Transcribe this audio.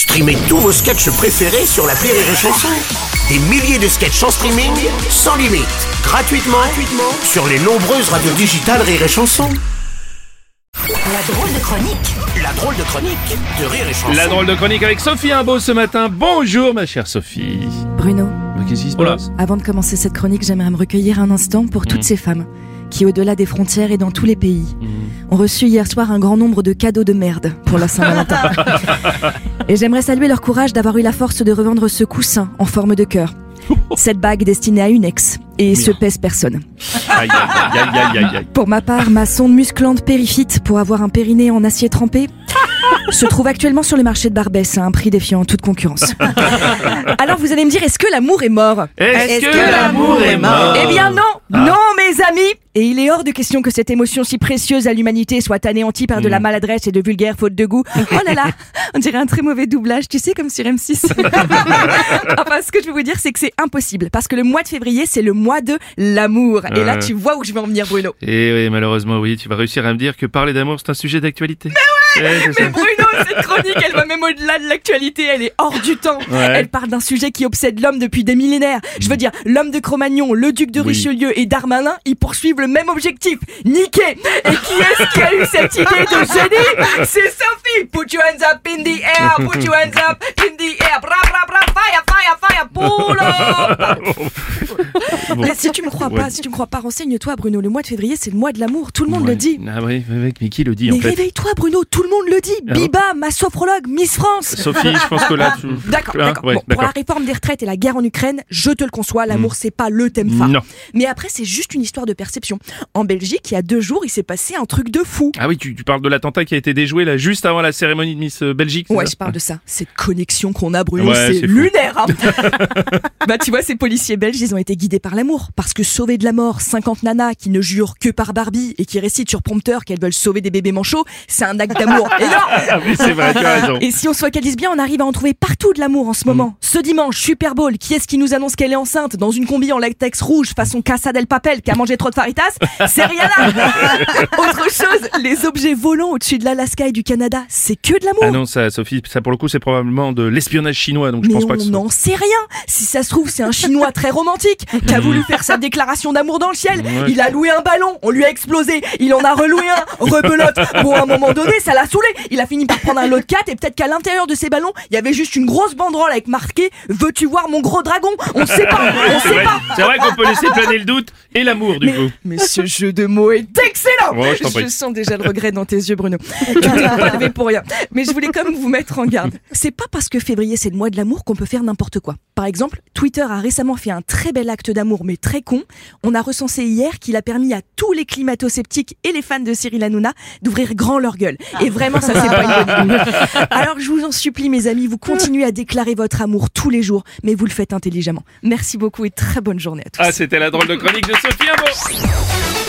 Streamez tous vos sketchs préférés sur la Rire et Chanson. Des milliers de sketchs en streaming, sans limite, gratuitement, gratuitement sur les nombreuses radios digitales Rire et Chanson. La drôle de chronique La drôle de chronique de Rire et Chanson. La drôle de chronique avec Sophie Imbeau ce matin. Bonjour ma chère Sophie. Bruno, Mais Qu'est-ce qui se passe? Avant de commencer cette chronique, j'aimerais me recueillir un instant pour toutes ces femmes qui, au-delà des frontières et dans tous les pays, Mm. ont reçu hier soir un grand nombre de cadeaux de merde pour la Saint-Valentin. et j'aimerais saluer leur courage d'avoir eu la force de revendre ce coussin en forme de cœur. Cette bague destinée à une ex et ce pèse personne. Aïe aïe aïe. Pour ma part, ma sonde musclante périphyte pour avoir un périnée en acier trempé se trouve actuellement sur le marché de Barbès à un prix défiant toute concurrence. Alors vous allez me dire, est-ce que l'amour est mort? Est-ce que l'amour est mort? Eh bien non, non mes amis Et il est hors de question que cette émotion si précieuse à l'humanité soit anéantie par de la maladresse et de vulgaires fautes de goût. Oh là là, on dirait un très mauvais doublage, tu sais, comme sur M6. enfin, ce que je veux vous dire, c'est que c'est impossible, parce que le mois de février, c'est le mois de l'amour. Et là, tu vois où je vais en venir, Bruno. Et oui, malheureusement, oui, tu vas réussir à me dire que parler d'amour, c'est un sujet d'actualité. Mais ouais. Mais Bruno, cette chronique, elle va même au-delà de l'actualité, elle est hors du temps. Ouais. Elle parle d'un sujet qui obsède l'homme depuis des millénaires. Je veux dire, l'homme de Cro-Magnon, le duc de Oui. Richelieu et Darmanin, ils poursuivent le même objectif, niquer. Et qui est-ce qui a eu cette idée de génie? C'est Sophie Put your hands up in the air, put your hands up in the air, bra bra bra, fire, fire, fire, pull Mais si tu me crois Ouais. pas, si tu me crois pas, renseigne-toi Bruno, le mois de février c'est le mois de l'amour, tout le monde Ouais. le dit. Ah oui, mais qui le dit Mais réveille-toi Bruno, tout le monde le dit. Ah bon Biba, ma sophrologue, Miss France. Sophie, je pense que là, tu... D'accord, Hein, ouais, Bon, pour la réforme des retraites et la guerre en Ukraine, je te le conçois, l'amour c'est pas le thème phare. Non. Mais après c'est juste une histoire de perception. En Belgique, il y a deux jours, il s'est passé un truc de fou. Ah oui, tu, tu parles de l'attentat qui a été déjoué là juste avant la cérémonie de Miss euh, Belgique. Ouais, je parle de ça. Cette connexion qu'on a, Bruno, c'est lunaire. hein. bah, tu vois, ces policiers belges, ils ont été guidés par l'amour. Parce que sauver de la mort 50 nanas qui ne jurent que par Barbie et qui récitent sur prompteur qu'elles veulent sauver des bébés manchots, c'est un acte d'amour énorme. Ah oui, c'est vrai, tu as raison. Et si on se focalise bien, on arrive à en trouver partout de l'amour en ce moment. Ce dimanche, Super Bowl, qui est-ce qui nous annonce qu'elle est enceinte dans une combi en latex rouge façon Casa del Papel qui a mangé trop de faritas? C'est Rihanna Autre chose, les objets volants au-dessus de l'Alaska et du Canada, c'est que de l'amour Ah non, ça, Sophie, ça pour le coup, c'est probablement de l'espionnage chinois, donc je mais pense pas on que soit- n'en sait rien. Si ça se trouve, c'est un Chinois très romantique qui a voulu faire sa déclaration d'amour dans le ciel. Ouais. Il a loué un ballon, on lui a explosé. Il en a reloué un, rebelote. Bon, à un moment donné, ça l'a saoulé. Il a fini par prendre un lot de 4 et peut-être qu'à l'intérieur de ces ballons, il y avait juste une grosse banderole avec marqué Veux-tu voir mon gros dragon? On sait pas, on C'est sait vrai, pas. c'est vrai qu'on peut laisser planer le doute et l'amour du Mais, coup. mais ce jeu de mots est excellent Ouais, je sens déjà le regret dans tes yeux, Bruno. Tu t'es pas levé pour rien. Mais je voulais quand même vous mettre en garde. C'est pas parce que février c'est le mois de l'amour qu'on peut faire n'importe quoi. Par exemple, Twitter a récemment fait un très bel acte d'amour, mais très con. On a recensé hier qu'il a permis à tous les climato-sceptiques et les fans de Cyril Hanouna d'ouvrir grand leur gueule. Et vraiment, ça c'est pas une bonne idée. Alors je vous en supplie, mes amis, vous continuez à déclarer votre amour tous les jours, mais vous le faites intelligemment. Merci beaucoup et très bonne journée à tous. Ah, c'était la drôle de chronique de Sophie.